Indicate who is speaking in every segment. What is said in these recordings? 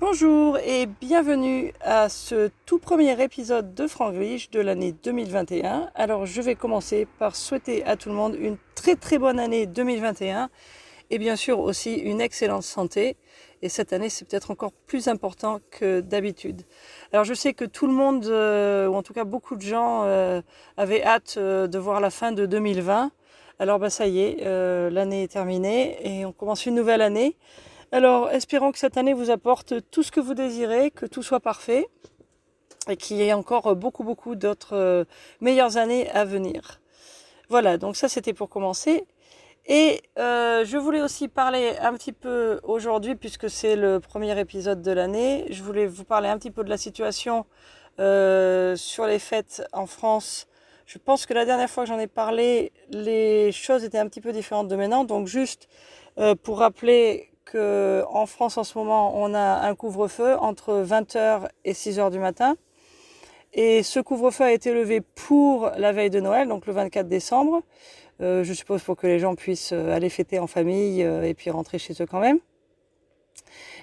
Speaker 1: Bonjour et bienvenue à ce tout premier épisode de Franglish de l'année 2021. Alors je vais commencer par souhaiter à tout le monde une très très bonne année 2021 et bien sûr aussi une excellente santé. Et cette année c'est peut-être encore plus important que d'habitude. Alors je sais que tout le monde, euh, ou en tout cas beaucoup de gens, euh, avaient hâte euh, de voir la fin de 2020. Alors bah ça y est, l'année est terminée et on commence une nouvelle année. Alors, espérons que cette année vous apporte tout ce que vous désirez, que tout soit parfait et qu'il y ait encore beaucoup, beaucoup d'autres euh, meilleures années à venir. Voilà, donc ça c'était pour commencer. Et euh, je voulais aussi parler un petit peu aujourd'hui, puisque c'est le premier épisode de l'année, je voulais vous parler un petit peu de la situation euh, sur les fêtes en France. Je pense que la dernière fois que j'en ai parlé, les choses étaient un petit peu différentes de maintenant. Donc juste pour rappeler en France en ce moment, on a un couvre-feu entre 20h et 6h du matin. Et ce couvre-feu a été levé pour la veille de Noël, donc le 24 décembre. Euh, je suppose pour que les gens puissent euh, aller fêter en famille euh, et puis rentrer chez eux quand même.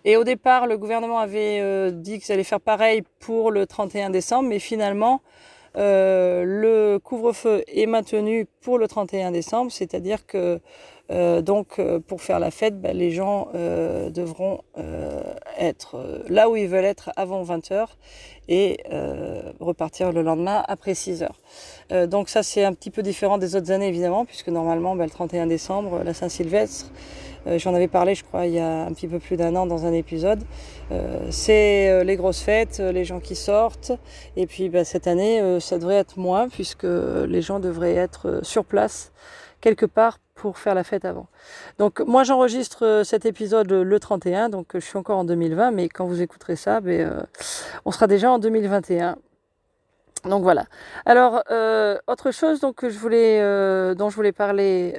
Speaker 1: Et au départ, le gouvernement avait dit qu'ils allaient faire pareil pour le 31 décembre, mais finalement, le couvre-feu est maintenu pour le 31 décembre, c'est-à-dire que euh, donc, euh, pour faire la fête, ben, les gens euh, devront être là où ils veulent être avant 20h et repartir le lendemain après 6h. donc ça, c'est un petit peu différent des autres années, évidemment, puisque normalement, ben, le 31 décembre, la Saint-Sylvestre, J'en avais parlé, je crois, il y a un petit peu plus d'un an dans un épisode. c'est les grosses fêtes, les gens qui sortent. Et puis ben, cette année, ça devrait être moins, puisque les gens devraient être sur place quelque part pour faire la fête avant. Donc moi j'enregistre euh, cet épisode le 31, donc je suis encore en 2020, mais quand vous écouterez ça, ben, euh, on sera déjà en 2021. Donc voilà. Alors euh, autre chose donc je voulais, dont je voulais parler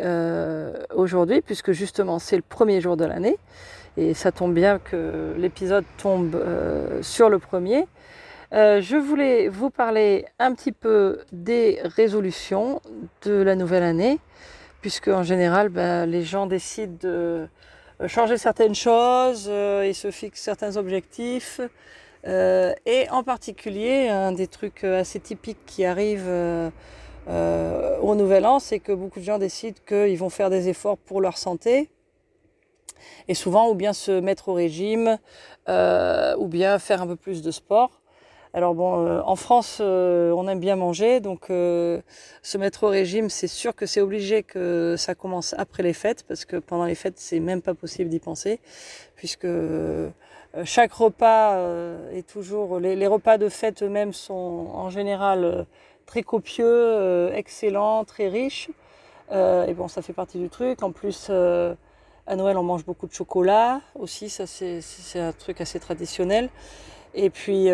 Speaker 1: aujourd'hui, puisque justement c'est le premier jour de l'année et ça tombe bien que l'épisode tombe sur le premier. je voulais vous parler un petit peu des résolutions de la nouvelle année puisque en général, ben, les gens décident de euh, changer certaines choses, euh, ils se fixent certains objectifs. Euh, et en particulier, un des trucs assez typiques qui arrive au Nouvel An, c'est que beaucoup de gens décident qu'ils vont faire des efforts pour leur santé. Et souvent, ou bien se mettre au régime, ou bien faire un peu plus de sport. Alors bon, euh, en France, euh, on aime bien manger, donc euh, se mettre au régime, c'est sûr que c'est obligé que ça commence après les fêtes, parce que pendant les fêtes, c'est même pas possible d'y penser, puisque chaque repas est toujours, les, repas de fête eux-mêmes sont en général très copieux, excellents, très riches. et bon, ça fait partie du truc. En plus, à Noël, on mange beaucoup de chocolat aussi, ça c'est un truc assez traditionnel. Et puis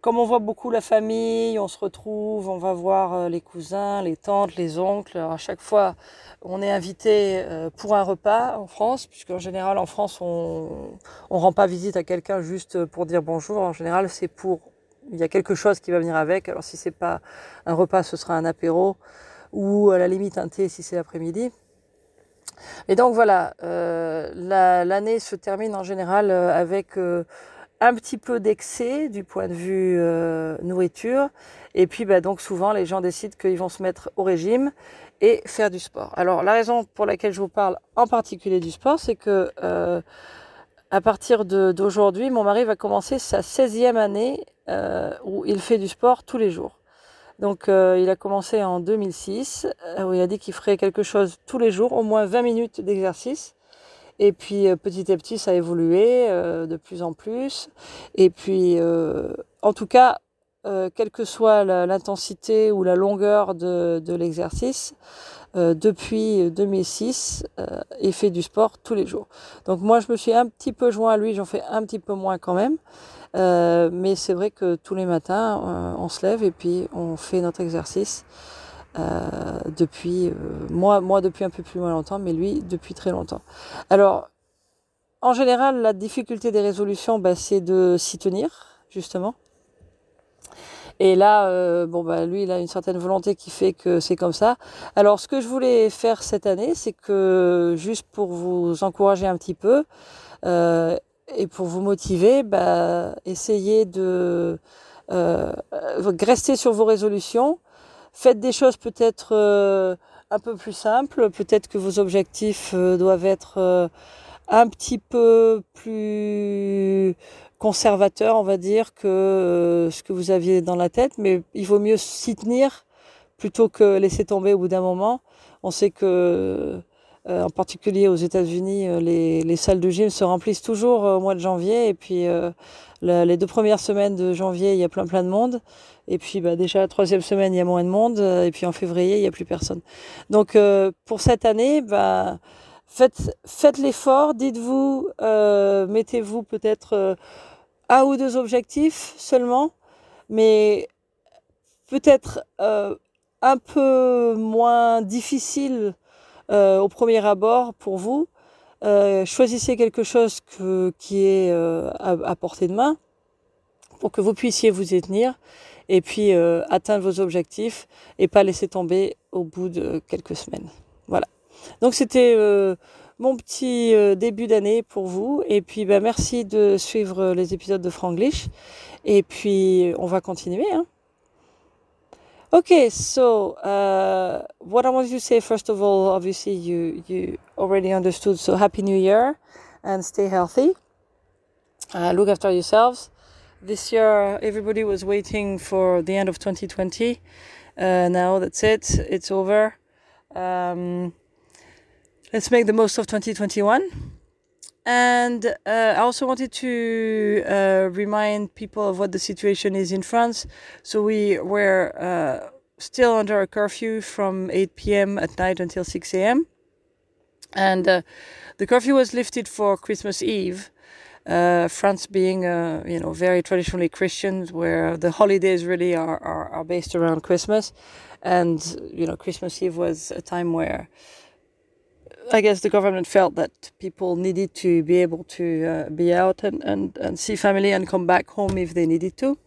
Speaker 1: comme on voit beaucoup la famille, on se retrouve, on va voir euh, les cousins, les tantes, les oncles. à chaque fois, on est invité euh, pour un repas en France, puisqu'en général, en France, on ne rend pas visite à quelqu'un juste pour dire bonjour. En général, c'est pour il y a quelque chose qui va venir avec. Alors si c'est pas un repas, ce sera un apéro ou à la limite un thé si c'est l'après-midi. Et donc voilà, euh, l'année se termine en général avec un petit peu d'excès du point de vue euh, nourriture. Et puis bah, donc souvent les gens décident qu'ils vont se mettre au régime et faire du sport. Alors la raison pour laquelle je vous parle en particulier du sport, c'est que euh, à partir d'aujourd'hui, mon mari va commencer sa 16e année euh, où il fait du sport tous les jours. Donc il a commencé en 2006 où il a dit qu'il ferait quelque chose tous les jours, au moins 20 minutes d'exercice. Et puis euh, petit à petit, ça a évolué euh, de plus en plus. Et puis, euh, en tout cas, quelle que soit l'intensité ou la longueur de, de l'exercice, depuis 2006, il fait du sport tous les jours. Donc moi, je me suis un petit peu joint à lui, j'en fais un petit peu moins quand même. mais c'est vrai que tous les matins, on se lève et puis on fait notre exercice. Euh, depuis, euh, moi, moi depuis un peu plus longtemps, mais lui depuis très longtemps. Alors, en général, la difficulté des résolutions, bah, c'est de s'y tenir, justement. Et là, euh, bon bah lui, il a une certaine volonté qui fait que c'est comme ça. Alors, ce que je voulais faire cette année, c'est que juste pour vous encourager un petit peu, et pour vous motiver, bah, essayez de euh, rester sur vos résolutions. Faites des choses peut-être euh, un peu plus simples. Peut-être que vos objectifs euh, doivent être euh, un petit peu plus conservateurs, on va dire, que ce que vous aviez dans la tête. Mais il vaut mieux s'y tenir plutôt que laisser tomber au bout d'un moment. On sait que euh, en particulier aux États-Unis, euh, les, les, salles de gym se remplissent toujours euh, au mois de janvier. Et puis les deux premières semaines de janvier, il y a plein plein de monde. Et puis bah, déjà la troisième semaine, il y a moins de monde. Et puis en février, il n'y a plus personne. Donc pour cette année, bah, faites, faites l'effort. Dites-vous, mettez-vous peut-être un ou deux objectifs seulement, mais peut-être un peu moins difficile euh, au premier abord pour vous. Euh, choisissez quelque chose qui est euh, à, portée de main pour que vous puissiez vous y tenir et puis atteindre vos objectifs et pas laisser tomber au bout de quelques semaines. Voilà. Donc c'était mon petit début d'année pour vous. Et puis ben, merci de suivre les épisodes de Franglish. Et puis on va continuer. Hein. Okay, so uh, what I wanted to say first of all, obviously you you already understood. So happy New Year, and stay healthy. Uh, look after yourselves. This year, everybody was waiting for the end of 2020. Uh, now that's it; it's over. Um, let's make the most of 2021. And uh, I also wanted to uh, remind people of what the situation is in France. So we were uh, still under a curfew from 8 p.m. at night until 6 a.m. And uh, the curfew was lifted for Christmas Eve. Uh, France being, uh, you know, very traditionally Christian, where the holidays really are, are, are based around Christmas, and you know, Christmas Eve was a time where I guess the government felt that people needed to be able to uh, be out and, and, and see family and come back home if they needed to.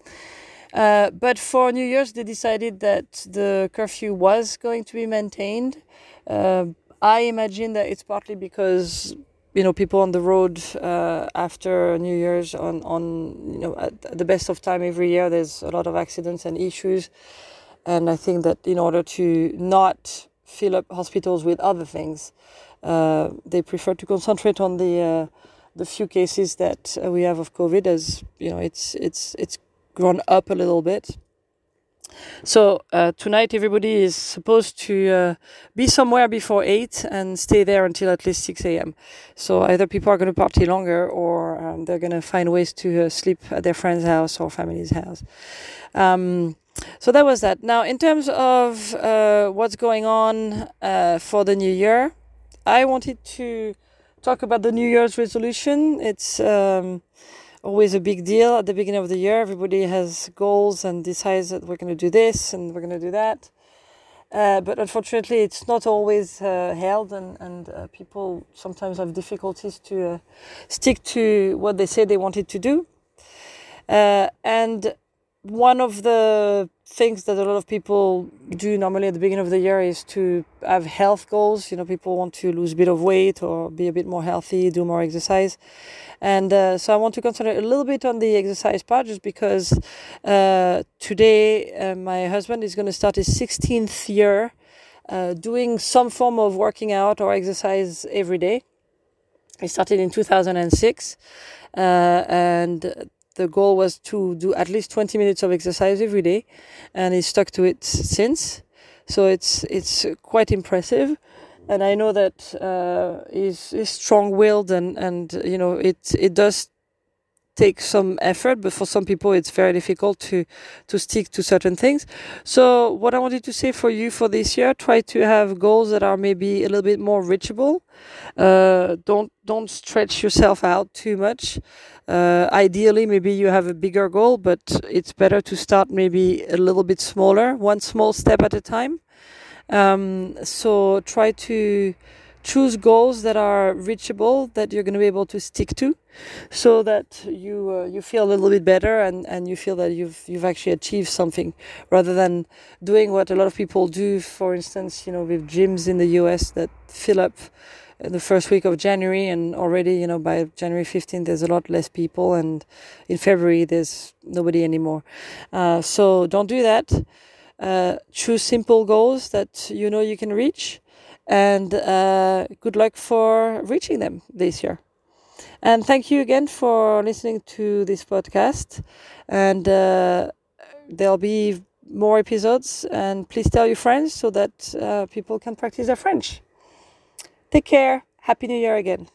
Speaker 1: Uh, but for New Year's, they decided that the curfew was going to be maintained. Uh, I imagine that it's partly because you know people on the road uh, after New Year's on on you know at the best of time every year. There's a lot of accidents and issues, and I think that in order to not fill up hospitals with other things, they prefer to concentrate on the uh, the few cases that uh, we have of COVID, as you know, it's it's it's gone up a little bit. So uh, tonight, everybody is supposed to uh, be somewhere before eight and stay there until at least six a.m. So either people are going to party longer, or um, they're going to find ways to uh, sleep at their friend's house or family's house. Um, so that was that. Now, in terms of what's going on for the new year, I wanted to talk about the New Year's resolution. It's um, always a big deal at the beginning of the year. Everybody has goals and decides that we're going to do this and we're going to do that. Uh, but unfortunately, it's not always uh, held, and, and uh, people sometimes have difficulties to uh, stick to what they say they wanted to do. Uh, and one of the things that a lot of people do normally at the beginning of the year is to have health goals. You know, people want to lose a bit of weight or be a bit more healthy, do more exercise. And uh, so I want to concentrate a little bit on the exercise part just because uh, today uh, my husband is going to start his 16th year uh, doing some form of working out or exercise every day. He started in 2006. Uh, and the goal was to do at least 20 minutes of exercise every day and he stuck to it since. So it's it's quite impressive and i know that uh, he's, he's strong-willed and and you know it it does take some effort, but for some people it's very difficult to to stick to certain things. So what I wanted to say for you for this year, try to have goals that are maybe a little bit more reachable. Uh, don't don't stretch yourself out too much. Uh, ideally, maybe you have a bigger goal, but it's better to start maybe a little bit smaller, one small step at a time. Um, so try to choose goals that are reachable that you're going to be able to stick to so that you uh, you feel a little bit better and, and you feel that you've you've actually achieved something rather than doing what a lot of people do for instance you know with gyms in the US that fill up in the first week of January, and already, you know, by January 15th, there's a lot less people, and in February, there's nobody anymore. Uh, so don't do that. Uh, choose simple goals that you know you can reach, and uh, good luck for reaching them this year. And thank you again for listening to this podcast. And uh, there'll be more episodes. And please tell your friends so that uh, people can practice their French. Take care. Happy New Year again.